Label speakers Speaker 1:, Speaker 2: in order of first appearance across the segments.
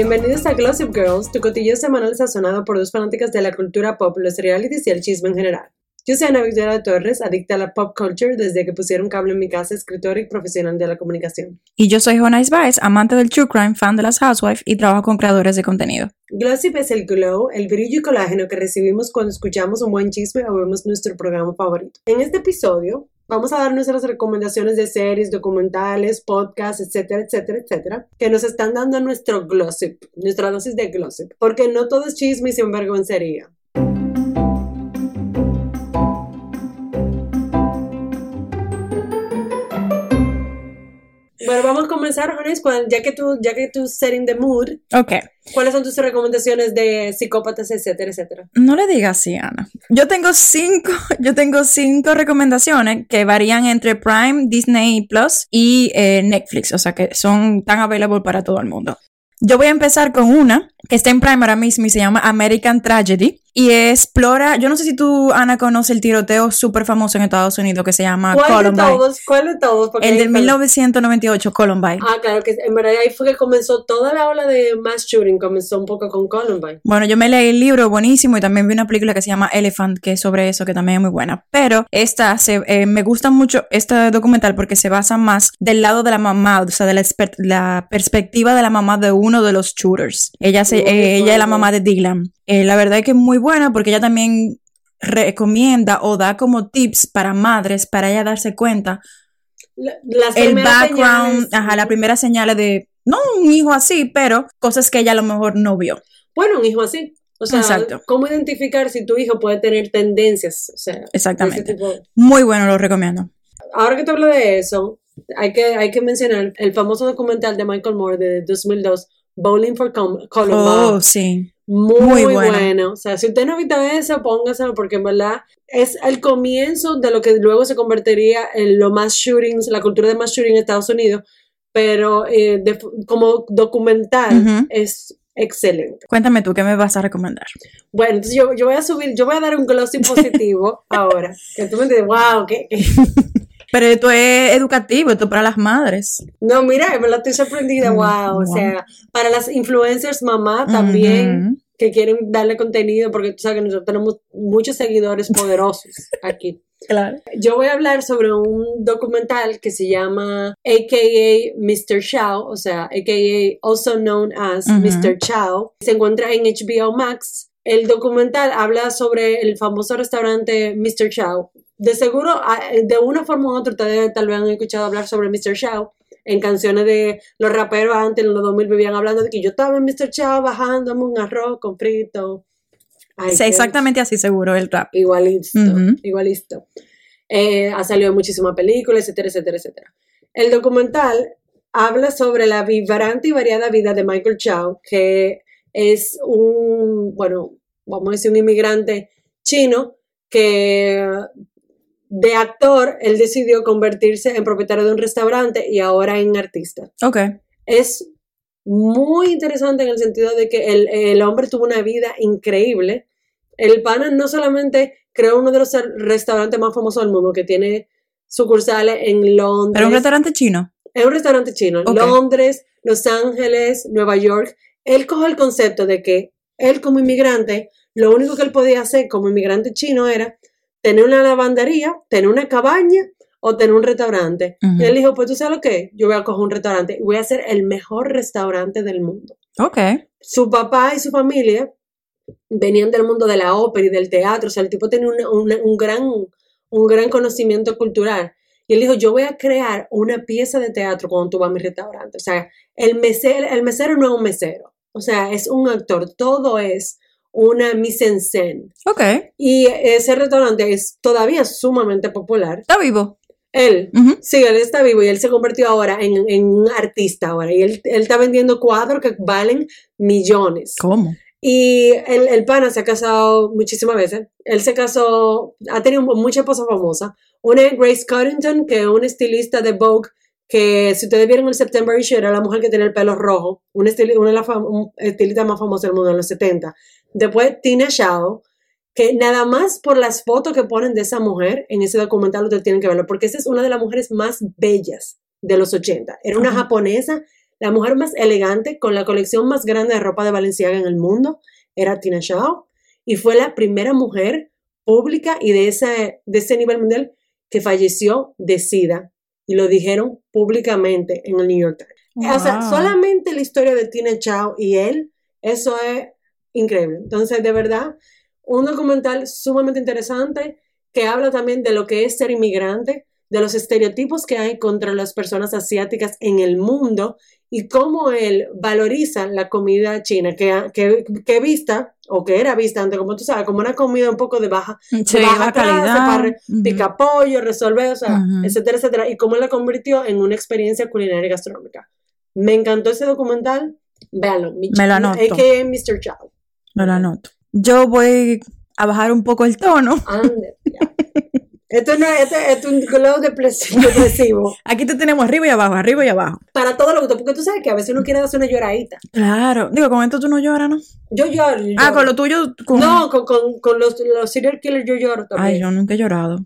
Speaker 1: Bienvenidos a Glossip Girls, tu cotillo semanal sazonado por dos fanáticas de la cultura pop, los realities y el chisme en general. Yo soy Ana Victoria Torres, adicta a la pop culture desde que pusieron cable en mi casa, escritora y profesional de la comunicación.
Speaker 2: Y yo soy Jonais Baez, amante del true crime, fan de las Housewives y trabajo con creadores de contenido.
Speaker 1: Glossip es el glow, el brillo y colágeno que recibimos cuando escuchamos un buen chisme o vemos nuestro programa favorito. En este episodio vamos a dar nuestras recomendaciones de series, documentales, podcasts, etcétera, etcétera, etcétera, que nos están dando nuestro glossip, nuestra dosis de glossip, porque no todo es chisme y sin Bueno, vamos a comenzar, Jones, ya que tú, ya que tú setting the mood.
Speaker 2: Ok.
Speaker 1: ¿Cuáles son tus recomendaciones de psicópatas, etcétera, etcétera?
Speaker 2: No le digas así, Ana. Yo tengo cinco, yo tengo cinco recomendaciones que varían entre Prime, Disney Plus y eh, Netflix, o sea que son tan available para todo el mundo. Yo voy a empezar con una que está en Prime ahora mismo y se llama American Tragedy y explora, yo no sé si tú, Ana, conoce el tiroteo súper famoso en Estados Unidos que se llama
Speaker 1: ¿Cuál
Speaker 2: Columbine.
Speaker 1: de todos? ¿Cuál de todos? Porque
Speaker 2: el del
Speaker 1: tal-
Speaker 2: 1998, Columbine.
Speaker 1: Ah, claro, que en verdad ahí fue que comenzó toda la ola de mass shooting, comenzó un poco con Columbine.
Speaker 2: Bueno, yo me leí el libro buenísimo y también vi una película que se llama Elephant, que es sobre eso, que también es muy buena. Pero esta se, eh, me gusta mucho este documental porque se basa más del lado de la mamá, o sea, de la, la perspectiva de la mamá de uno de los shooters. Ella, se,
Speaker 1: Muy
Speaker 2: eh, ella es la mamá de Dylan. Eh, la verdad es que es muy buena porque ella también recomienda o da como tips para madres para ella darse cuenta
Speaker 1: La- Las
Speaker 2: el
Speaker 1: primeras
Speaker 2: background,
Speaker 1: señales-
Speaker 2: ajá, la primera señal de no un hijo así, pero cosas que ella a lo mejor no vio.
Speaker 1: Bueno, un hijo así. O sea,
Speaker 2: Exacto.
Speaker 1: ¿cómo identificar si tu hijo puede tener tendencias? O sea, de
Speaker 2: Exactamente.
Speaker 1: tipo.
Speaker 2: Muy bueno, lo recomiendo.
Speaker 1: Ahora que te hablo de eso, hay que, hay que mencionar el famoso documental de Michael Moore de 2002, Bowling for Com- Columbine.
Speaker 2: Oh, sí.
Speaker 1: Muy,
Speaker 2: Muy
Speaker 1: bueno.
Speaker 2: bueno.
Speaker 1: O sea, si usted no ha visto eso, póngaselo porque en verdad es el comienzo de lo que luego se convertiría en lo más shootings, la cultura de más shooting en Estados Unidos, pero eh, de- como documental
Speaker 2: Ujú.
Speaker 1: es excelente.
Speaker 2: Cuéntame tú, ¿qué me vas a recomendar?
Speaker 1: Bueno, entonces yo, yo voy a subir, yo voy a dar un glossy positivo ahora. Que tú me entiendes, wow, ¿qué? qué?
Speaker 2: Pero esto es educativo, esto es para las madres.
Speaker 1: No, mira, en verdad estoy sorprendida,
Speaker 2: Mm,
Speaker 1: wow. O
Speaker 2: wow.
Speaker 1: sea, para las influencers mamá también.
Speaker 2: Ujú.
Speaker 1: que quieren darle contenido porque tú sabes que nosotros tenemos muchos seguidores poderosos aquí.
Speaker 2: Claro.
Speaker 1: Yo voy a hablar sobre un documental que se llama AKA Mr. Chow, o sea, AKA also known as
Speaker 2: Ujú.
Speaker 1: Mr. Chow. Se encuentra en HBO Max. El documental habla sobre el famoso restaurante Mr. Chow. De seguro, ah, de una forma u otra, ustedes tal vez han escuchado hablar sobre Mr. Chow en canciones de los raperos antes, en los 2000, vivían hablando de que yo estaba en Mr. Chow bajándome un arroz con frito. Ay,
Speaker 2: Sí, exactamente así seguro el rap.
Speaker 1: Igualito, igualito. Eh, ha salido en muchísimas películas, etcétera, etcétera, etcétera. El documental habla sobre la vibrante y variada vida de Michael Chow, que es un, bueno, vamos a decir un inmigrante chino que de actor él decidió convertirse en propietario de un restaurante y ahora en artista
Speaker 2: Ok.
Speaker 1: es muy interesante en el sentido de que el, el hombre tuvo una vida increíble. El pana no solamente creó uno de los restaurantes más famosos del mundo, que tiene sucursales en Londres.
Speaker 2: Pero un restaurante chino.
Speaker 1: Es un restaurante chino. Londres, Los Ángeles, Nueva York. Él coge el concepto de que él como inmigrante, lo único que él podía hacer como inmigrante chino era tener una lavandería, tener una cabaña o tener un restaurante. Y él dijo, pues tú sabes lo que, yo voy a coger un restaurante y voy a hacer el mejor restaurante del mundo.
Speaker 2: Ok.
Speaker 1: Su papá y su familia venían del mundo de la ópera y del teatro, o sea, el tipo tenía una- una- un, gran, un gran conocimiento cultural. Y él dijo, yo voy a crear una pieza de teatro cuando tú vas a mi restaurante. O sea, el mesero, el mesero no es un mesero, o sea, es un actor, todo es una mise en scène.
Speaker 2: Ok.
Speaker 1: Y ese restaurante es todavía sumamente popular.
Speaker 2: Está vivo.
Speaker 1: Él,
Speaker 2: Ujú.
Speaker 1: Sí, él está vivo y él se convirtió ahora en, en un artista ahora. Y él, él está vendiendo cuadros que valen millones.
Speaker 2: ¿Cómo?
Speaker 1: Y el, el pana se ha casado muchísimas veces. Él se casó, ha tenido muchas esposas famosas. Una es Grace Coddington, que es una estilista de Vogue, que si ustedes vieron el September issue, era la mujer que tenía el pelo rojo. Una, estili- una de las un estilista más famosas del mundo en los 70. Después Tina Shao, que nada más por las fotos que ponen de esa mujer en ese documental ustedes tienen que verlo, porque esa es una de las mujeres más bellas de los 80. Era una japonesa la mujer más elegante con la colección más grande de ropa de Valenciaga en el mundo era Tina Shaw y fue la primera mujer pública y de ese, de ese nivel mundial que falleció de SIDA y lo dijeron públicamente en el New York Times. O sea, solamente la historia de Tina Chao y él, eso es increíble. Entonces, de verdad, un documental sumamente interesante que habla también de lo que es ser inmigrante, de los estereotipos que hay contra las personas asiáticas en el mundo y cómo él valoriza la comida china, que, que, que vista, o que era vista antes, como tú sabes, como una comida un poco de baja
Speaker 2: Sí,
Speaker 1: de baja
Speaker 2: calidad.
Speaker 1: para
Speaker 2: Ujú.
Speaker 1: pica pollo, resolver, o sea,
Speaker 2: Ujú.
Speaker 1: etcétera, etcétera, y cómo la convirtió en una experiencia culinaria y gastronómica. Me encantó ese documental, véanlo. mi
Speaker 2: Me lo anoto.
Speaker 1: Mr. Chow.
Speaker 2: Me lo anoto. Yo voy a bajar un poco el tono.
Speaker 1: Ande. Esto no es, esto, esto es un glow depres- depresivo.
Speaker 2: Aquí te tenemos arriba y abajo, arriba y abajo.
Speaker 1: Para todo lo que porque tú sabes que a veces uno quiere darse una lloradita.
Speaker 2: Claro. Digo, con esto tú no lloras, ¿no?
Speaker 1: Yo lloro. yo
Speaker 2: Ah,
Speaker 1: lloro.
Speaker 2: con lo tuyo. Con...
Speaker 1: No, con, con, con los, los serial killers yo lloro
Speaker 2: Ay,
Speaker 1: también.
Speaker 2: yo nunca he llorado.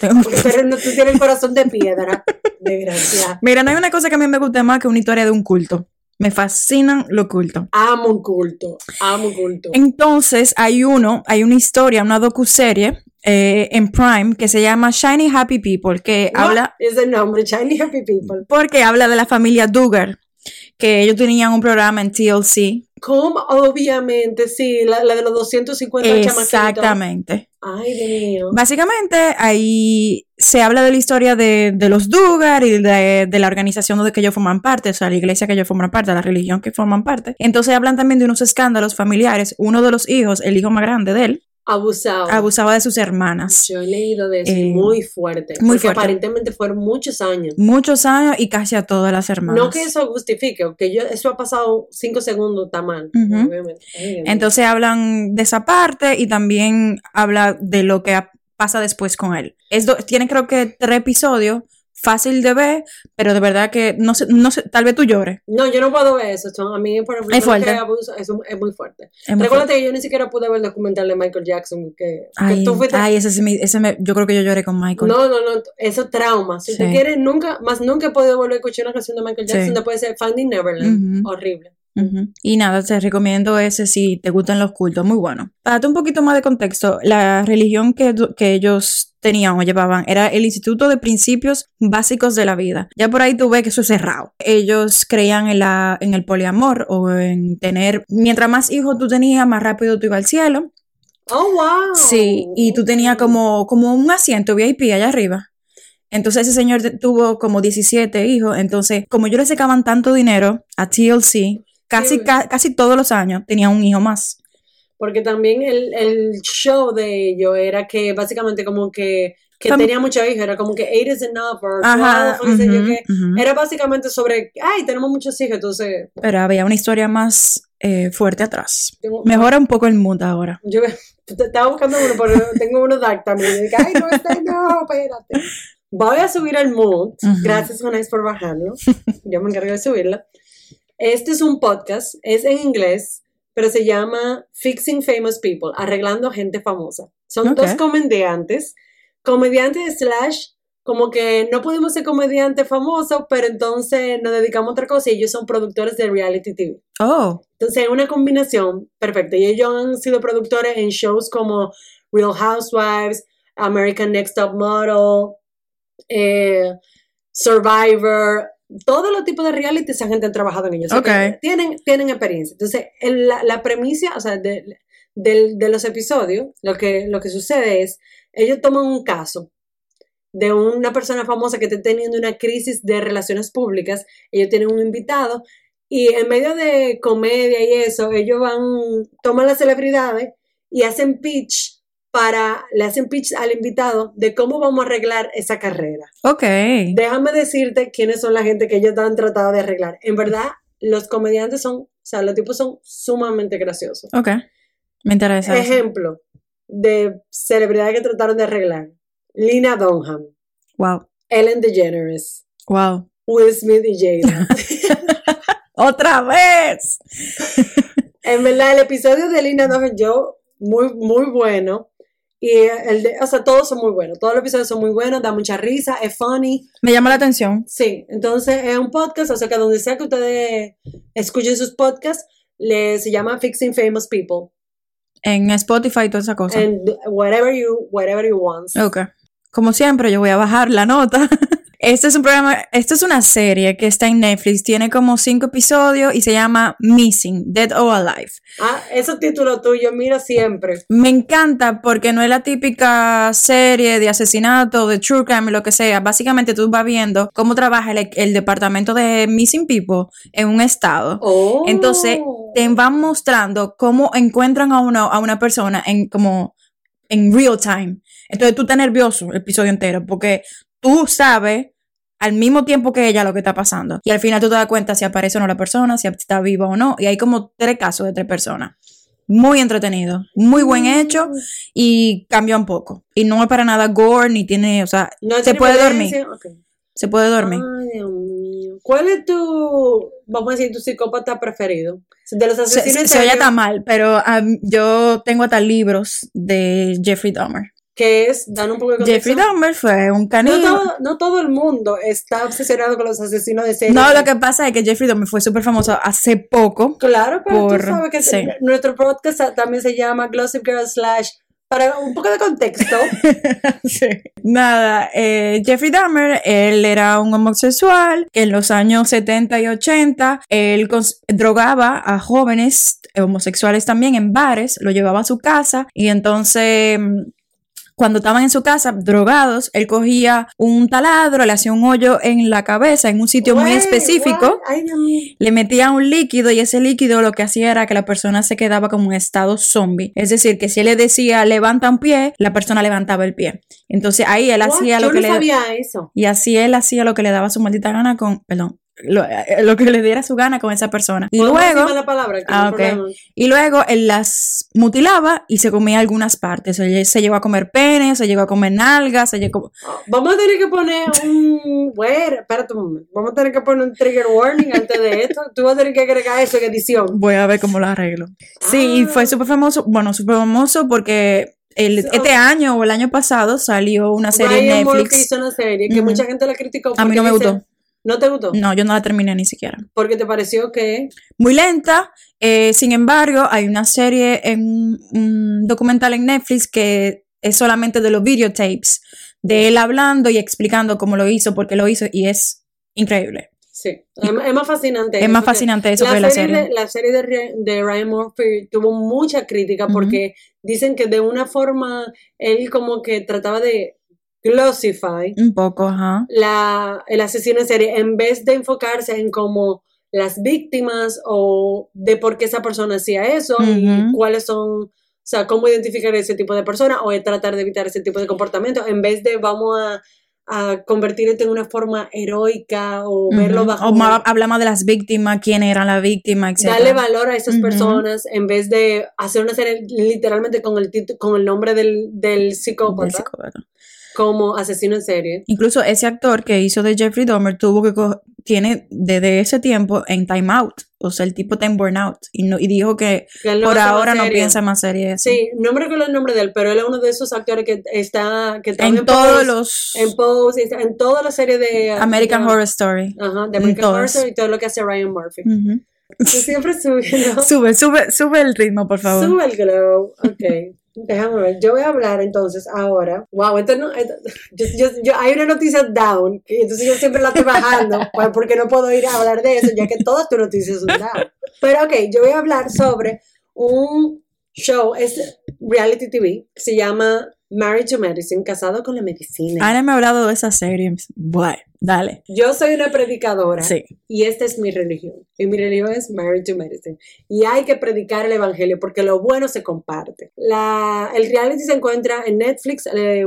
Speaker 2: Tengo-
Speaker 1: Pero no, tú tienes el corazón de piedra. Desgracia.
Speaker 2: Mira, no hay una cosa que a mí me guste más que una historia de un culto. Me fascinan los cultos.
Speaker 1: Amo un culto. Amo un culto.
Speaker 2: Entonces, hay uno, hay una historia, una docuserie eh, en Prime que se llama Shiny Happy People, que
Speaker 1: What
Speaker 2: habla,
Speaker 1: is the nombre? Shiny Happy People.
Speaker 2: porque habla de la familia Duggar, que ellos tenían un programa en TLC.
Speaker 1: Como obviamente, sí, la, la de los 250 chamaquitos.
Speaker 2: Exactamente.
Speaker 1: Ay, Dios mío.
Speaker 2: Básicamente, ahí se habla de la historia de, de los Duggar y de, de la organización de que ellos forman parte, o sea, la iglesia que ellos forman parte, la religión que forman parte. Entonces hablan también de unos escándalos familiares. Uno de los hijos, el hijo más grande de él,
Speaker 1: Abusado.
Speaker 2: abusaba de sus hermanas.
Speaker 1: Yo he leído de eso
Speaker 2: Eh,
Speaker 1: muy fuerte.
Speaker 2: muy
Speaker 1: porque
Speaker 2: fuerte.
Speaker 1: aparentemente fueron muchos años.
Speaker 2: Muchos años y casi a todas las hermanas.
Speaker 1: No que eso justifique, que yo, eso ha pasado cinco segundos, está mal.
Speaker 2: Entonces hablan de esa parte y también habla de lo que ha- pasa después con él. Es tiene creo que tres episodios, fácil de ver, pero de verdad que no sé, no sé, tal vez tú llores.
Speaker 1: No, yo no puedo ver eso. son- a mí, por ejemplo,
Speaker 2: Es fuerte.
Speaker 1: que abuso, eso es muy fuerte.
Speaker 2: Es
Speaker 1: Recuérdate que yo ni siquiera pude ver el documental de Michael Jackson. Que, que
Speaker 2: Ay,
Speaker 1: tú fuiste.
Speaker 2: ay, ese, sí me- ese me- yo creo que yo lloré con Michael.
Speaker 1: No, no, no, eso es trauma. Si tú
Speaker 2: Sí.
Speaker 1: quieres, nunca, más nunca he podido volver a escuchar una canción de Michael Jackson
Speaker 2: Sí.
Speaker 1: después de Finding Neverland.
Speaker 2: Ujú.
Speaker 1: Horrible.
Speaker 2: Y nada, te recomiendo ese si te gustan los cultos, muy bueno. Para darte un poquito más de contexto, la religión que, que ellos tenían o llevaban era el Instituto de Principios Básicos de la Vida. Ya por ahí tú ves que eso es cerrado. Ellos creían en, la, en el poliamor o en tener, mientras más hijos tú tenías, más rápido tú ibas al cielo.
Speaker 1: Oh, wow.
Speaker 2: Sí, y tú tenías como, como un asiento VIP allá arriba. Entonces ese señor tuvo como 17 hijos. Entonces, como ellos le sacaban tanto dinero a TLC, casi,
Speaker 1: Sí.
Speaker 2: ca- casi todos los años tenía un hijo más.
Speaker 1: Porque también el, el show de ellos era que básicamente como que, que tenía muchos hijos, era como que eight is enough, or
Speaker 2: Ajá.
Speaker 1: 12, o qué sé yo
Speaker 2: ujú,
Speaker 1: qué.
Speaker 2: ujú.
Speaker 1: Era básicamente sobre, ay, tenemos muchos hijos, entonces...
Speaker 2: Pero había una historia más eh, fuerte atrás.
Speaker 1: tengo-
Speaker 2: Mejora un poco el mood ahora.
Speaker 1: Yo estaba buscando uno, pero tengo uno dark también. Y dije, ay, no, este no, espérate. Voy a subir el mood.
Speaker 2: Ujú.
Speaker 1: Gracias, Jonás, por bajarlo. Yo me encargo de subirlo. Este es un podcast, es en inglés, pero se llama Fixing Famous People, arreglando gente famosa. Son dos comediantes, comediantes slash, como que no pudimos ser comediantes famosos, pero entonces nos dedicamos a otra cosa y ellos son productores de reality TV.
Speaker 2: Oh,
Speaker 1: Entonces, es una combinación perfecta. Y ellos han sido productores en shows como Real Housewives, American Next Top Model, eh, Survivor, todos los tipos de reality esa gente ha trabajado en ellos. O sea,
Speaker 2: Ok.
Speaker 1: que tienen, tienen experiencia. Entonces, el- la, la premisa, o sea, de, de los episodios, lo que, lo que sucede es, ellos toman un caso de una persona famosa que está teniendo una crisis de relaciones públicas, ellos tienen un invitado y en medio de comedia y eso, ellos van, toman las celebridades y hacen pitch para, le hacen pitch al invitado de cómo vamos a arreglar esa carrera.
Speaker 2: ok.
Speaker 1: Déjame decirte quiénes son la gente que ellos han tratado de arreglar. En verdad, los comediantes son, o sea, los tipos son sumamente graciosos.
Speaker 2: Ok. Me interesa. eso.
Speaker 1: Ejemplo de celebridades que trataron de arreglar. Lina Dunham,
Speaker 2: Wow.
Speaker 1: Ellen DeGeneres,
Speaker 2: Wow.
Speaker 1: Will Smith y Jada.
Speaker 2: ¡Otra vez!
Speaker 1: En verdad, el episodio de Lina Dunham, yo, muy, muy bueno. Y el de, o sea, todos son muy buenos. Todos los episodios son muy buenos, da mucha risa, es funny.
Speaker 2: Me llama la atención.
Speaker 1: Sí, entonces es un podcast, o sea que donde sea que ustedes escuchen sus podcasts, le, se llama Fixing Famous People.
Speaker 2: En Spotify y toda esa cosa.
Speaker 1: And whatever you, whatever you want.
Speaker 2: Ok. Como siempre, yo voy a bajar la nota. Este es un programa, esto es una serie que está en Netflix, tiene como cinco episodios y se llama Missing, Dead or Alive.
Speaker 1: Ah, ese título tuyo, mira siempre.
Speaker 2: Me encanta porque no es la típica serie de asesinato, de true crime, lo que sea. Básicamente tú vas viendo cómo trabaja el, el departamento de Missing People en un estado.
Speaker 1: Oh.
Speaker 2: Entonces te van mostrando cómo encuentran a una, a una persona en como en real time. Entonces tú estás nervioso el episodio entero porque tú sabes al mismo tiempo que ella lo que está pasando. Y al final tú te das cuenta si aparece o no la persona, si está viva o no. Y hay como tres casos de tres personas. Muy entretenido, muy buen hecho y cambia un poco. Y no es para nada gore ni tiene, o sea,
Speaker 1: No
Speaker 2: se puede
Speaker 1: violencia,
Speaker 2: dormir. Se puede dormir.
Speaker 1: Ay, Dios mío. ¿Cuál es tu, vamos a decir, tu psicópata preferido? De los
Speaker 2: Se,
Speaker 1: asesinos
Speaker 2: se,
Speaker 1: en
Speaker 2: se oye tan mal, pero um, yo tengo hasta libros de Jeffrey Dahmer.
Speaker 1: Que es, dan un poco de contexto.
Speaker 2: Jeffrey Dahmer fue un
Speaker 1: No
Speaker 2: canino.
Speaker 1: todo, no todo el mundo está obsesionado con los asesinos de serie.
Speaker 2: No, lo que pasa es que Jeffrey Dahmer fue súper famoso hace poco.
Speaker 1: Claro, pero
Speaker 2: por-
Speaker 1: tú sabes que
Speaker 2: sí.
Speaker 1: nuestro podcast también se llama Glossip Girl Slash. Para un poco de contexto,
Speaker 2: Sí. Nada, eh, Jeffrey Dahmer, él era un homosexual que en los años 70 y 80, él drogaba a jóvenes homosexuales también en bares, lo llevaba a su casa y entonces... Cuando estaban en su casa, drogados, él cogía un taladro, le hacía un hoyo en la cabeza, en un sitio muy específico?
Speaker 1: Ay,
Speaker 2: le metía un líquido y ese líquido lo que hacía era que la persona se quedaba como en estado zombie. Es decir, que si él le decía levanta un pie, la persona levantaba el pie. Entonces ahí él
Speaker 1: What?
Speaker 2: hacía
Speaker 1: Yo
Speaker 2: lo que
Speaker 1: no
Speaker 2: le
Speaker 1: sabía eso.
Speaker 2: y así él hacía lo que le daba su maldita gana con, perdón, lo, eh, lo que le diera su gana con esa persona. Y
Speaker 1: ¿Podemos
Speaker 2: luego,
Speaker 1: decirme la palabra? Que no
Speaker 2: Ah,
Speaker 1: hay
Speaker 2: ok.
Speaker 1: problema.
Speaker 2: y luego él las mutilaba y se comía algunas partes. Se, se llegó a comer pene, se llegó a comer nalgas, se llegó...
Speaker 1: Vamos a tener que poner un. Bueno, espérate un momento. Vamos a tener que poner un trigger warning antes de esto. Tú vas a tener que agregar eso en edición.
Speaker 2: Voy a ver cómo lo arreglo. Sí, y
Speaker 1: Ah.
Speaker 2: fue súper famoso, bueno, súper famoso porque el,
Speaker 1: So-
Speaker 2: este año o el año pasado salió una serie en
Speaker 1: Ryan Murphy
Speaker 2: Netflix.
Speaker 1: hizo una serie que mucha gente la criticó.
Speaker 2: A mí no me
Speaker 1: dice-
Speaker 2: gustó.
Speaker 1: ¿No te gustó?
Speaker 2: No, yo no la terminé ni siquiera.
Speaker 1: Porque te pareció que.
Speaker 2: Muy lenta, eh, sin embargo, hay una serie en un documental en Netflix que es solamente de los videotapes, de él hablando y explicando cómo lo hizo, por qué lo hizo, y es increíble.
Speaker 1: Sí. Es, es más fascinante.
Speaker 2: Es
Speaker 1: eso
Speaker 2: más fascinante eso que la serie.
Speaker 1: De, la serie de, de Ryan Murphy tuvo mucha crítica porque dicen que de una forma él como que trataba de glossify
Speaker 2: Un poco, ajá.
Speaker 1: la, el asesino en serie en vez de enfocarse en como las víctimas o de por qué esa persona hacía eso y cuáles son, o sea, cómo identificar ese tipo de persona o de tratar de evitar ese tipo de comportamiento en vez de vamos a, a convertirte en una forma heroica o verlo bajo
Speaker 2: O ma- habla más de las víctimas, quién era la víctima, etc.
Speaker 1: darle valor a esas personas en vez de hacer una serie literalmente con el con el nombre del, del psicópata
Speaker 2: Del psicópata.
Speaker 1: Como asesino en serie.
Speaker 2: Incluso ese actor que hizo de Jeffrey Dahmer tuvo que tiene desde ese tiempo en time out, o sea, el tipo está en burnout y, no, y dijo que
Speaker 1: no
Speaker 2: por ahora no piensa más series.
Speaker 1: Sí, no me recuerdo el nombre de él, pero él es uno de esos actores que está que trabaja
Speaker 2: En todos
Speaker 1: Pose,
Speaker 2: los
Speaker 1: en está en toda la serie de
Speaker 2: American Horror Story.
Speaker 1: Ajá, de
Speaker 2: en
Speaker 1: American Horror. Story y todo lo que hace Ryan Murphy. Yo siempre subiendo.
Speaker 2: Sube, sube, sube el ritmo, por favor.
Speaker 1: Sube el glow. Ok. Déjame ver. Yo voy a hablar entonces ahora. Wow, esto no. yo, hay una noticia down. entonces yo siempre la estoy bajando. pues, porque no puedo ir a hablar de eso, ya que todas tus noticias son down. Pero ok, yo voy a hablar sobre un show. Es reality TV. se llama Married to Medicine. Casado con la medicina.
Speaker 2: Ana me ha hablado de esa serie. Bueno, dale.
Speaker 1: Yo soy una predicadora.
Speaker 2: Sí.
Speaker 1: Y esta es mi religión. Y mi religión es Married to Medicine. Y hay que predicar el evangelio porque lo bueno se comparte. La, el reality se encuentra en Netflix. eh,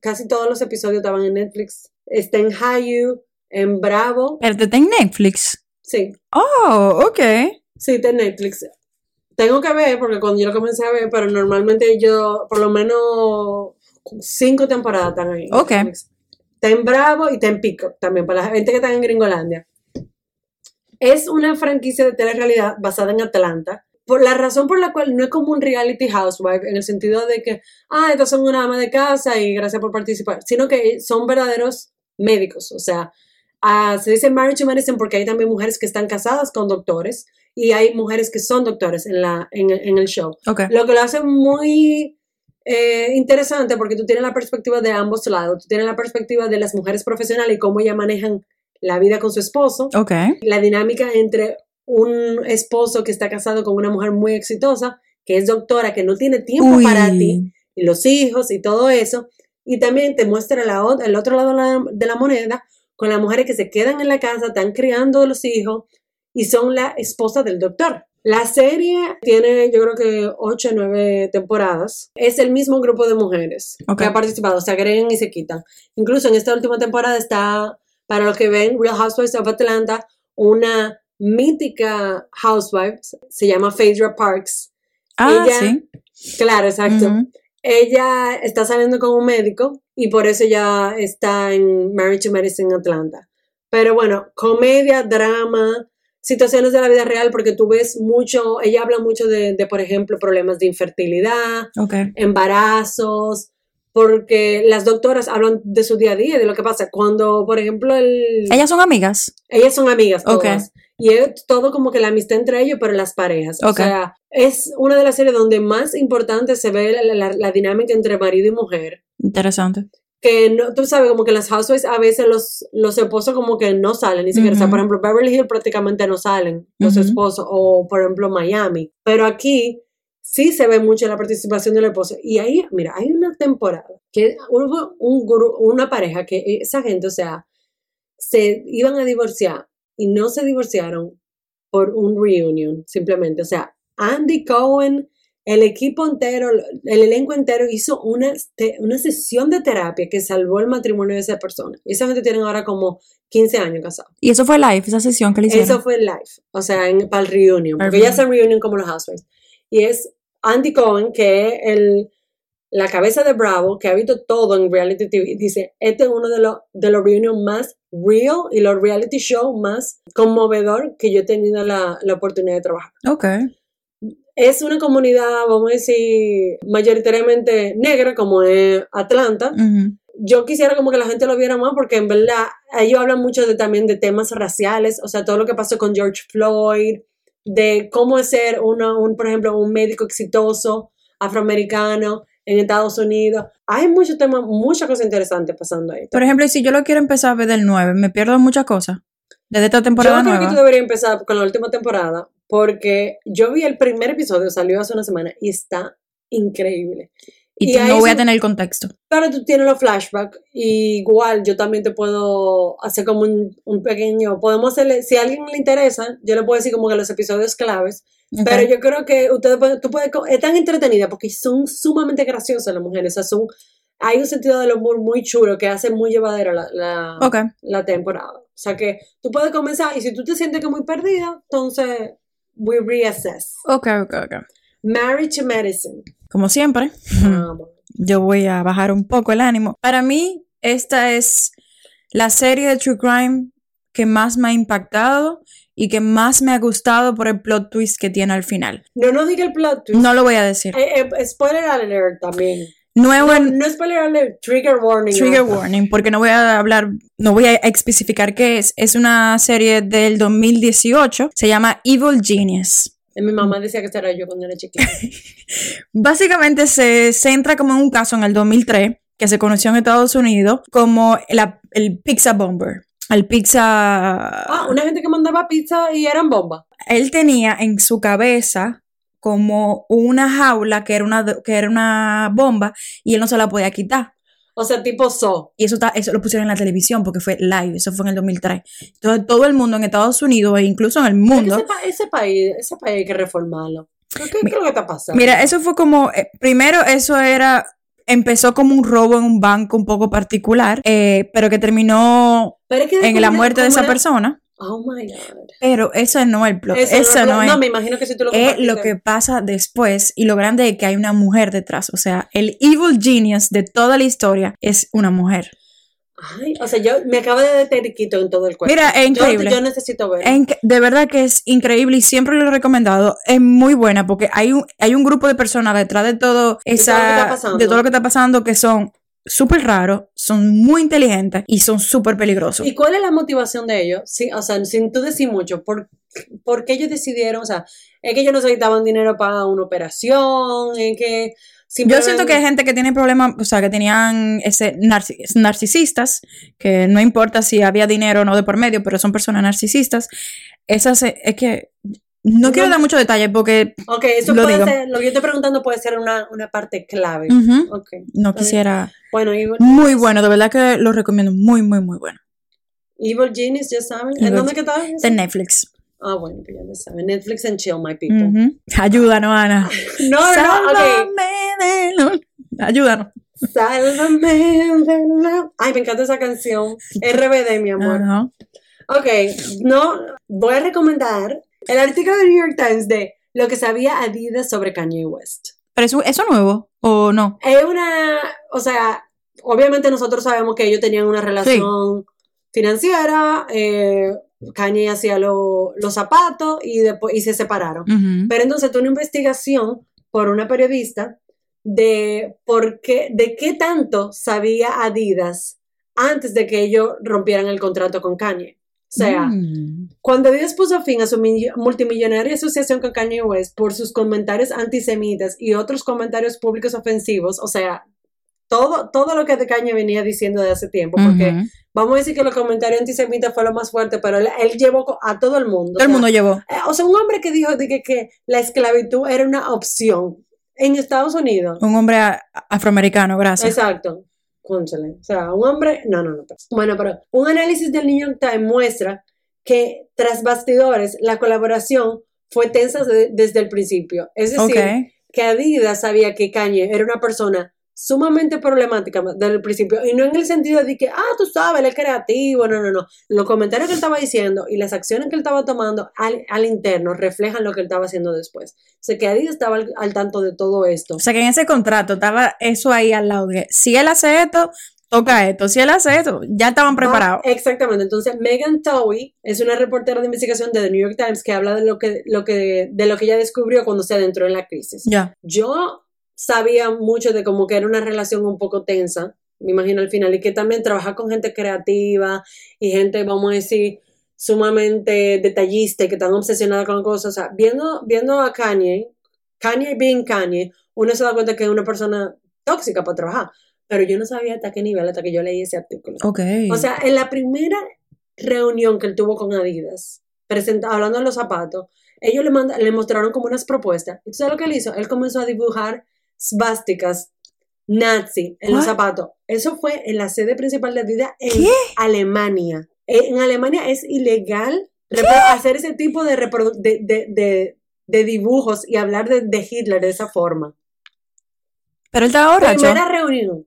Speaker 1: casi todos los episodios estaban en Netflix. Está en Hayu, en Bravo.
Speaker 2: Pero está en Netflix.
Speaker 1: Sí,
Speaker 2: Oh, ok.
Speaker 1: sí, está en Netflix. Tengo que ver porque cuando yo lo comencé a ver, pero normalmente yo, por lo menos cinco temporadas están ahí.
Speaker 2: Ok.
Speaker 1: Está en Bravo y está en Peacock también, para la gente que está en Gringolandia. Es una franquicia de telerrealidad basada en Atlanta. por la razón por la cual no es como un reality housewife, en el sentido de que, ah, estos son una ama de casa y gracias por participar, sino que son verdaderos médicos, o sea, ah, se dice marriage medicine porque hay también mujeres que están casadas con doctores y hay mujeres que son doctores en, la, en, en el show.
Speaker 2: Ok.
Speaker 1: Lo que lo hace muy eh, interesante porque tú tienes la perspectiva de ambos lados, tú tienes la perspectiva de las mujeres profesionales y cómo ellas manejan la vida con su esposo,
Speaker 2: Ok.
Speaker 1: la dinámica entre un esposo que está casado con una mujer muy exitosa, que es doctora, que no tiene tiempo
Speaker 2: Uy.
Speaker 1: para ti, y los hijos y todo eso, y también te muestra la, el otro lado de la, de la moneda con las mujeres que se quedan en la casa, están criando los hijos y son la esposa del doctor. La serie tiene, yo creo que 8 o 9 temporadas. Es el mismo grupo de mujeres
Speaker 2: Ok.
Speaker 1: que ha participado, se agregan y se quitan. Incluso en esta última temporada está, para los que ven Real Housewives of Atlanta, una mítica housewife, se llama Phaedra Parks.
Speaker 2: Ah,
Speaker 1: Ella-
Speaker 2: sí.
Speaker 1: Claro, exacto. Ella está saliendo con un médico y por eso ya está en Marriage to Medicine Atlanta. Pero bueno, comedia, drama, situaciones de la vida real, porque tú ves mucho, ella habla mucho de, de, por ejemplo, problemas de infertilidad, embarazos, porque las doctoras hablan de su día a día, de lo que pasa. Cuando, por ejemplo, el,
Speaker 2: Ellas son amigas.
Speaker 1: ellas son amigas
Speaker 2: Ok.
Speaker 1: todas. Y es todo como que la amistad entre ellos, pero las parejas. O sea, es una de las series donde más importante se ve la, la- la dinámica entre marido y mujer.
Speaker 2: Interesante.
Speaker 1: Que no, tú sabes, como que las housewives a veces los, los esposos como que no salen, ni siquiera. O sea,
Speaker 2: Ujú.
Speaker 1: por ejemplo, Beverly Hills prácticamente no salen los esposos. O, por ejemplo, Miami. Pero aquí sí se ve mucho la participación del esposo. Y ahí, mira, hay una temporada que hubo un una pareja que esa gente, o sea, se iban a divorciar y no se divorciaron por un reunion, simplemente. O sea, Andy Cohen, el equipo entero, el elenco entero hizo una, una sesión de terapia que salvó el matrimonio de esa persona. Y esa gente tienen ahora como 15 años casados.
Speaker 2: Y eso fue live, esa sesión que le hicieron.
Speaker 1: Eso fue live, o sea, en, para el reunion,
Speaker 2: el
Speaker 1: porque ya hacen reunion como los housewives. Y es Andy Cohen, que es el, la cabeza de Bravo, que ha visto todo en reality TV, dice, este es uno de los, de los reunions más real y los reality show más conmovedor que yo he tenido la, la oportunidad de trabajar.
Speaker 2: Ok.
Speaker 1: Es una comunidad, vamos a decir, mayoritariamente negra, como es Atlanta, yo quisiera como que la gente lo viera más porque en verdad ellos hablan mucho de, también de temas raciales, o sea, todo lo que pasó con George Floyd, de cómo ser uno, un, por ejemplo, un médico exitoso afroamericano en Estados Unidos. Hay muchos temas, muchas cosas interesantes pasando ahí.
Speaker 2: Por ejemplo, si yo lo quiero empezar a ver del 9, me pierdo muchas cosas. Desde esta
Speaker 1: Yo
Speaker 2: temporada
Speaker 1: creo que tú deberías empezar con la última temporada porque yo vi el primer episodio, salió hace una semana y está increíble.
Speaker 2: Y, no voy a tener el contexto.
Speaker 1: Claro, tú tienes los flashbacks. y igual yo también te puedo hacer como un, un pequeño. Podemos hacerle. Si a alguien le interesa, yo le puedo decir como que los episodios claves. Pero yo creo que ustedes pueden. Tú puedes. co- Es tan entretenida porque son sumamente graciosas las mujeres. O sea, son. Hay un sentido del humor muy chulo que hace muy llevadera la, la, temporada. O sea que tú puedes comenzar y si tú te sientes que muy perdida, entonces we reassess.
Speaker 2: Ok, ok, ok.
Speaker 1: Marriage to Medicine.
Speaker 2: Como siempre,
Speaker 1: Vamos.
Speaker 2: yo voy a bajar un poco el ánimo. Para mí, esta es la serie de True Crime que más me ha impactado y que más me ha gustado por el plot twist que tiene al final.
Speaker 1: No nos diga el plot twist.
Speaker 2: No lo voy a decir.
Speaker 1: Eh, eh, spoiler alert también.
Speaker 2: Nuevo
Speaker 1: No, no spoiler alert, trigger warning.
Speaker 2: Trigger
Speaker 1: ¿no?
Speaker 2: warning, porque no voy a hablar, no voy a especificar qué es. Es una serie del 2018, se llama Evil Genius.
Speaker 1: Mi mamá decía que era yo cuando era chiquita.
Speaker 2: Básicamente se centra como en un caso en el 2003 que se conoció en Estados Unidos como la- el pizza bomber. El pizza...
Speaker 1: Ah, una gente que mandaba pizza y eran bombas.
Speaker 2: Él tenía en su cabeza como una jaula que era una, que era una bomba y él no se la podía quitar.
Speaker 1: O sea, tipo so.
Speaker 2: Y eso, está- eso lo pusieron en la televisión porque fue live, eso fue en el 2003. Entonces todo el mundo en Estados Unidos e incluso en el mundo...
Speaker 1: Ese, pa- ese país, ese país hay que reformarlo. ¿Qué, qué, qué es lo que está pasando?
Speaker 2: Mira, eso fue como, eh, primero eso era, empezó como un robo en un banco un poco particular, eh, pero que terminó
Speaker 1: Pero es que
Speaker 2: en la muerte de esa persona.
Speaker 1: Oh my God.
Speaker 2: Pero ese no es el plot,
Speaker 1: Eso
Speaker 2: no, es.
Speaker 1: No, me imagino que si tú lo
Speaker 2: Es lo que pasa después y lo grande es que hay una mujer detrás. O sea, el evil genius de toda la historia es una mujer.
Speaker 1: Ay, o sea, yo me acaba de deteriquito en todo el cuerpo.
Speaker 2: Mira, es increíble.
Speaker 1: Yo, necesito ver.
Speaker 2: De verdad que es increíble y siempre lo he recomendado. Es muy buena porque hay un, hay un grupo de personas detrás de todo esa,
Speaker 1: todo
Speaker 2: de todo lo que está pasando que son súper raros, son muy inteligentes y son súper peligrosos.
Speaker 1: ¿Y cuál es la motivación de ellos? Sí, o sea, sin tú decir mucho, ¿por, por qué ellos decidieron? O sea, es que ellos necesitaban dinero para una operación, es que...
Speaker 2: Yo siento que hay gente que tiene problemas, o sea, que tenían ese narci- narcisistas, que no importa si había dinero o no de por medio, pero son personas narcisistas. Esas, eh, es que no,
Speaker 1: No.
Speaker 2: quiero dar mucho detalle porque
Speaker 1: Ok, eso
Speaker 2: lo
Speaker 1: puede
Speaker 2: digo.
Speaker 1: ser, lo que yo estoy preguntando puede ser una, una parte clave.
Speaker 2: no quisiera.
Speaker 1: Bueno, Evil,
Speaker 2: Muy bueno, de verdad que lo recomiendo, muy, muy, muy bueno.
Speaker 1: Evil Genius, ya saben. ¿En dónde que está?
Speaker 2: De Netflix.
Speaker 1: Ah, bueno, pues ya lo saben. Netflix and chill, my people.
Speaker 2: Ayúdanos, Ana.
Speaker 1: No, no, no, ok.
Speaker 2: Sálvame de lo- Ayúdanos.
Speaker 1: Sálvame de la- Ay, me encanta esa canción. RBD, mi amor.
Speaker 2: Ajá.
Speaker 1: Ok, no, voy a recomendar el artículo de New York Times de lo que sabía Adidas sobre Kanye West.
Speaker 2: Pero eso, eso nuevo, ¿o no?
Speaker 1: Es una, o sea, obviamente nosotros sabemos que ellos tenían una relación financiera, eh, Kanye hacía lo- los zapatos y después y se separaron. Pero entonces tuvo una investigación por una periodista de por qué, de qué tanto sabía Adidas antes de que ellos rompieran el contrato con Kanye. O sea,
Speaker 2: Mm.
Speaker 1: cuando Adidas puso fin a su mi- multimillonaria asociación con Kanye West por sus comentarios antisemitas y otros comentarios públicos ofensivos, o sea, todo, todo lo que de Kanye venía diciendo de hace tiempo, porque
Speaker 2: Ujú.
Speaker 1: vamos a decir que los comentarios antisemitas fue lo más fuerte, pero él, él llevó a todo el mundo.
Speaker 2: Todo el
Speaker 1: sea,
Speaker 2: mundo llevó.
Speaker 1: eh, O sea, un hombre que dijo de que, que la esclavitud era una opción en Estados Unidos.
Speaker 2: Un hombre afroamericano, gracias.
Speaker 1: Exacto. Cónchale. O sea, un hombre. No, no, no. Bueno, pero un análisis del New York Times muestra que tras bastidores la colaboración fue tensa de- desde el principio. Es decir,
Speaker 2: Ok.
Speaker 1: que Adidas sabía que Kanye era una persona sumamente problemática desde el principio y no en el sentido de que, ah, tú sabes, él es creativo, no, no, no. Los comentarios que él estaba diciendo y las acciones que él estaba tomando al, al interno reflejan lo que él estaba haciendo después. O sea, que Adidas estaba al, al tanto de todo esto.
Speaker 2: O sea que en ese contrato estaba eso ahí al lado. de, si él hace esto, toca esto. Si él hace esto, ya estaban preparados.
Speaker 1: Ah, exactamente. Entonces, Megan Towie es una reportera de investigación de The New York Times que habla de lo que, lo que, de lo que ella descubrió cuando se adentró en la crisis.
Speaker 2: Ya.
Speaker 1: Yo sabía mucho de como que era una relación un poco tensa, me imagino al final, y que también trabaja con gente creativa y gente, vamos a decir, sumamente detallista y que están obsesionada con cosas. O sea, viendo, viendo a Kanye, Kanye being Kanye, uno se da cuenta que es una persona tóxica para trabajar. Pero yo no sabía hasta qué nivel hasta que yo leí ese artículo.
Speaker 2: Ok.
Speaker 1: O sea, en la primera reunión que él tuvo con Adidas, presenta- hablando de los zapatos, ellos le, manda- le mostraron como unas propuestas. ¿Y tú sabes lo que él hizo? Él comenzó a dibujar svásticas nazi en los zapatos. Eso fue en la sede principal de Adidas en
Speaker 2: ¿Qué?
Speaker 1: Alemania. En Alemania es ilegal hacer ese tipo de, reprodu- de, de, de- de dibujos y hablar de, de Hitler de esa forma.
Speaker 2: Pero él estaba borracho.
Speaker 1: Primera reunión.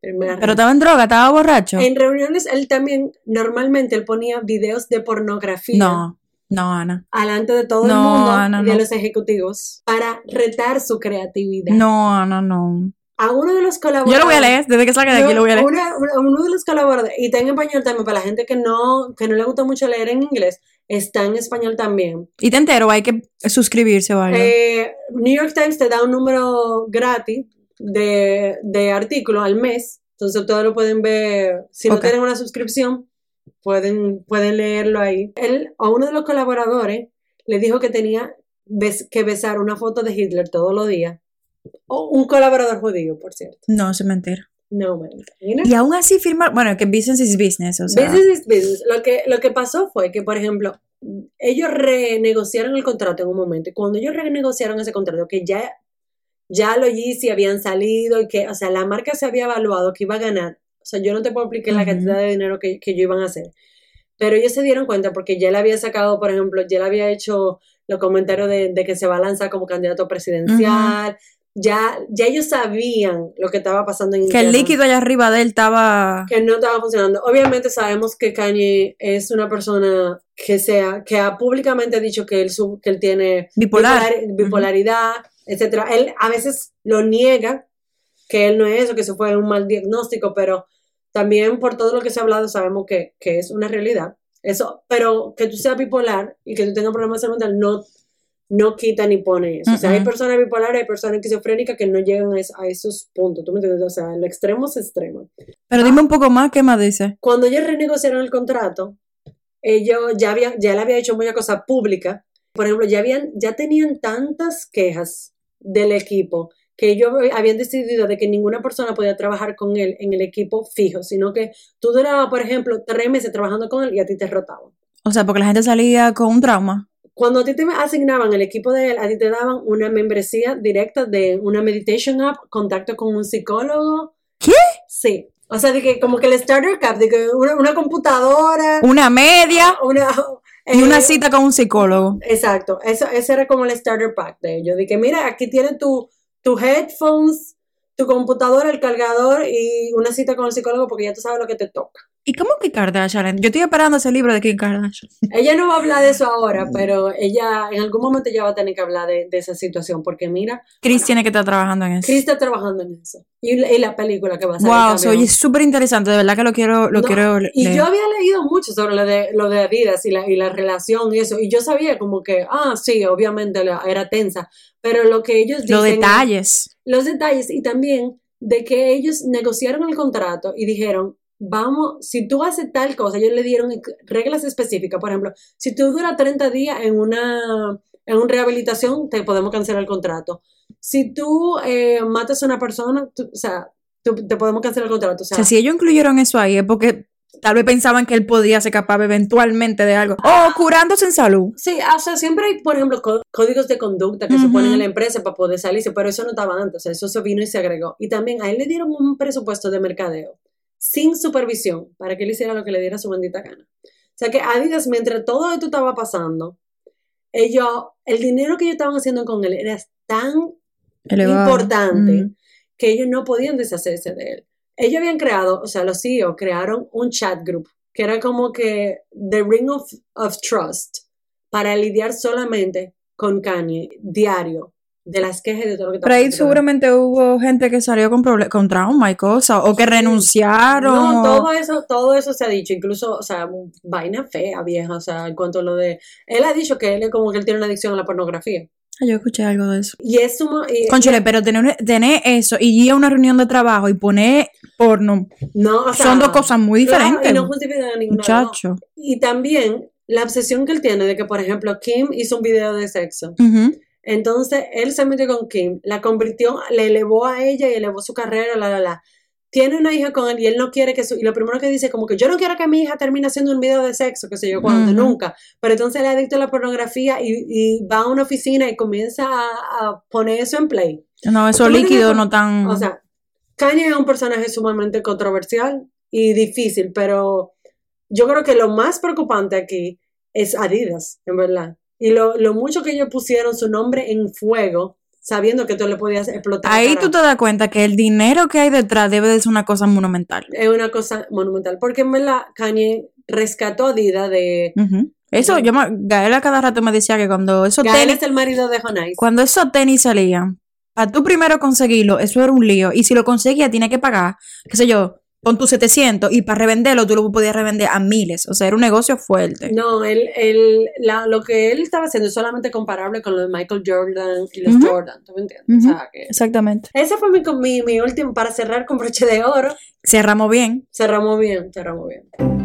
Speaker 1: Primera
Speaker 2: Pero estaba en droga, estaba borracho.
Speaker 1: en reuniones él también, normalmente él ponía videos de pornografía
Speaker 2: No, no, Ana.
Speaker 1: alante de todo el
Speaker 2: No,
Speaker 1: mundo
Speaker 2: Ana,
Speaker 1: y de
Speaker 2: no.
Speaker 1: los ejecutivos para retar su creatividad.
Speaker 2: No, Ana, no.
Speaker 1: A uno de los
Speaker 2: Yo
Speaker 1: colaboradores.
Speaker 2: lo voy a leer, desde que salga de aquí lo voy a leer.
Speaker 1: Una- uno de los colaboradores, y está en español también, para la gente que no, que no le gusta mucho leer en inglés, está en español también.
Speaker 2: Y te entero, hay que suscribirse algo.
Speaker 1: Eh, New York Times te da un número gratis de, de artículos al mes, entonces ustedes lo pueden ver, si no
Speaker 2: Ok.
Speaker 1: tienen una suscripción, pueden, pueden leerlo ahí. Él, a uno de los colaboradores, le dijo que tenía que besar una foto de Hitler todos los días. O un colaborador judío, por cierto.
Speaker 2: No, eso es mentira.
Speaker 1: No, know?
Speaker 2: Y aún así firmar, bueno, que business is business, o sea.
Speaker 1: Business is business. Lo que, lo que pasó fue que, por ejemplo, ellos renegociaron el contrato en un momento. Y cuando ellos renegociaron ese contrato, que ya, ya los Yeezy habían salido y que, o sea, la marca se había evaluado que iba a ganar. O sea, yo no te puedo explicar la
Speaker 2: Ujú.
Speaker 1: cantidad de dinero que, que ellos iban a hacer. Pero ellos se dieron cuenta porque ya le había sacado, por ejemplo, ya le había hecho los comentarios de, de que se va a lanzar como candidato presidencial. Ya, ya ellos sabían lo que estaba pasando en
Speaker 2: que el líquido allá arriba de él estaba.
Speaker 1: que no estaba funcionando. Obviamente sabemos que Kanye es una persona que sea que ha públicamente dicho que él su- que él tiene
Speaker 2: Bipolar.
Speaker 1: bipolar- bipolaridad, etcétera. Él a veces lo niega que él no es eso, que eso fue un mal diagnóstico, pero también por todo lo que se ha hablado sabemos que, que es una realidad. Eso, pero que tú seas bipolar y que tú tengas problemas de salud mental no, no quita ni pone eso. O sea, hay personas bipolares, hay personas esquizofrénicas que no llegan a, es- a esos puntos. ¿Tú me entiendes? O sea, el extremo es extremo.
Speaker 2: Pero dime un poco más, ¿qué más dice?
Speaker 1: Cuando ellos renegociaron el contrato, ellos ya habían, ya le había hecho mucha cosa pública. Por ejemplo, ya habían, ya tenían tantas quejas del equipo que ellos habían decidido de que ninguna persona podía trabajar con él en el equipo fijo, sino que tú durabas, por ejemplo, tres meses trabajando con él y a ti te rotaban.
Speaker 2: O sea, porque la gente salía con un trauma.
Speaker 1: Cuando a ti te asignaban el equipo de él, a ti te daban una membresía directa de una meditation app, contacto con un psicólogo.
Speaker 2: ¿Qué?
Speaker 1: Sí. O sea, de que como que el starter cap, de que una, una computadora,
Speaker 2: Una media
Speaker 1: una...
Speaker 2: y una
Speaker 1: eh,
Speaker 2: cita con un psicólogo.
Speaker 1: Exacto, eso, ese era como el starter pack de ellos. De que mira, aquí tienes tu, tu headphones, tu computadora, el cargador y una cita con el psicólogo porque ya tú sabes lo que te toca.
Speaker 2: ¿Y cómo que Kardashian? Yo estoy esperando ese libro de Kim Kardashian.
Speaker 1: Ella no va a hablar de eso ahora, pero ella en algún momento ya va a tener que hablar de, de esa situación porque mira,
Speaker 2: Chris tiene que estar trabajando en eso.
Speaker 1: Chris está trabajando en eso. Y, y la película que va a salir
Speaker 2: Wow,
Speaker 1: también.
Speaker 2: oye súper interesante, de verdad que lo quiero, lo
Speaker 1: No,
Speaker 2: quiero
Speaker 1: Y
Speaker 2: leer.
Speaker 1: yo había leído mucho sobre lo de, lo de Adidas y la, y la relación y eso, y yo sabía como que, ah, sí, obviamente era tensa, pero lo que ellos dicen...
Speaker 2: Los detalles.
Speaker 1: Los detalles y también de que ellos negociaron el contrato y dijeron, vamos, si tú haces tal cosa, ellos le dieron reglas específicas, por ejemplo, si tú duras 30 días en una, en una rehabilitación, te podemos cancelar el contrato. Si tú eh, matas a una persona, tú- o sea, tú- te podemos cancelar el contrato. O
Speaker 2: O
Speaker 1: sea,
Speaker 2: sea, si ellos incluyeron eso ahí es porque tal vez pensaban que él podía ser capaz eventualmente de algo. O curándose en salud.
Speaker 1: Sí, o sea, siempre hay, por ejemplo, có- códigos de conducta que se
Speaker 2: Ujú.
Speaker 1: ponen en la empresa para poder salirse, pero eso no estaba antes, o sea, eso se vino y se agregó. Y también a él le dieron un presupuesto de mercadeo sin supervisión para que él hiciera lo que le diera su bendita gana. O sea, que Adidas, mientras todo esto estaba pasando, ellos, el dinero que ellos estaban haciendo con él era tan
Speaker 2: Elevado.
Speaker 1: importante
Speaker 2: Mm.
Speaker 1: que ellos no podían deshacerse de él. Ellos habían creado, o sea, los CEO crearon un chat group que era como que The Ring of, of Trust para lidiar solamente con Kanye diario de las quejas y de todo lo que
Speaker 2: Pero ahí seguramente hubo gente que salió con, con trauma y cosas, o que renunciaron.
Speaker 1: No, todo eso, todo eso se ha dicho, incluso, o sea, vaina fea, vieja, o sea, en cuanto a lo de... Él ha dicho que él como que él tiene una adicción a la pornografía.
Speaker 2: Ah, yo escuché algo de eso.
Speaker 1: Y es sumo... y-
Speaker 2: Conchole, pero tener, tener eso y ir a una reunión de trabajo y poner porno
Speaker 1: no, o sea,
Speaker 2: son dos cosas muy
Speaker 1: claro,
Speaker 2: diferentes.
Speaker 1: y no
Speaker 2: muchacho.
Speaker 1: Y también la obsesión que él tiene de que, por ejemplo, Kim hizo un video de sexo.
Speaker 2: Ujú.
Speaker 1: Entonces, él se metió con Kim, la convirtió, le elevó a ella y elevó su carrera, la, la, la. Tiene una hija con él y él no quiere que su... Y lo primero que dice como que yo no quiero que mi hija termine haciendo un video de sexo, que sé yo cuándo,
Speaker 2: Ujú.
Speaker 1: nunca. Pero entonces él es adicto a la pornografía y, y va a una oficina y comienza a, a poner eso en play.
Speaker 2: No, esos
Speaker 1: ¿Tú me
Speaker 2: líquidos
Speaker 1: entiendes?
Speaker 2: no tan...
Speaker 1: O sea, Kanye es un personaje sumamente controversial y difícil, pero yo creo que lo más preocupante aquí es Adidas, en verdad. Y lo, lo mucho que ellos pusieron su nombre en fuego, sabiendo que tú le podías explotar.
Speaker 2: ahí tú te das cuenta que el dinero que hay detrás debe de ser una cosa monumental.
Speaker 1: Es una cosa monumental, porque en verdad Kanye rescató a Adidas de...
Speaker 2: Eso, yo me, Gael a cada rato me decía que cuando esos
Speaker 1: Gael
Speaker 2: tenis,
Speaker 1: es el marido de Jonais.
Speaker 2: cuando esos tenis salían, para tú primero conseguirlo, eso era un lío. Y si lo conseguías, tienes que pagar, qué sé yo, con tus 700 y para revenderlo tú lo podías revender a miles. O sea, era un negocio fuerte.
Speaker 1: No, él, él, la, lo que él estaba haciendo es solamente comparable con lo de Michael Jordan y los. Jordan, ¿tú me entiendes?
Speaker 2: Ujú.
Speaker 1: O sea, que
Speaker 2: Exactamente.
Speaker 1: ese fue mi, mi, mi último, para cerrar con broche de oro.
Speaker 2: Cerramos bien.
Speaker 1: Cerramos bien, cerramos bien.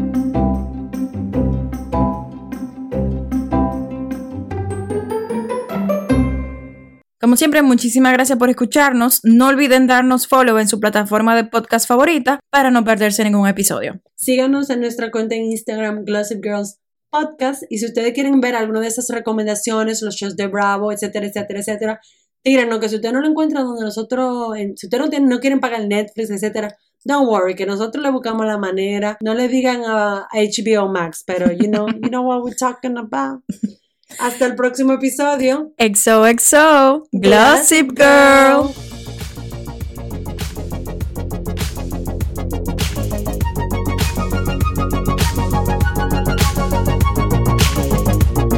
Speaker 2: Siempre, muchísimas gracias por escucharnos. No olviden darnos follow en su plataforma de podcast favorita para no perderse ningún episodio.
Speaker 1: Síganos en nuestra cuenta en Instagram, Glossip Girls Podcast. Y si ustedes quieren ver alguna de esas recomendaciones, los shows de Bravo, etcétera, etcétera, etcétera, tírenos que si ustedes no lo encuentran donde nosotros, si ustedes no, tienen, no quieren pagar Netflix, etcétera, don't worry, que nosotros le buscamos la manera. No le digan a, a HBO Max, pero you know, you know what we're talking about. Hasta el próximo episodio.
Speaker 2: XOXO, Glossip Girl.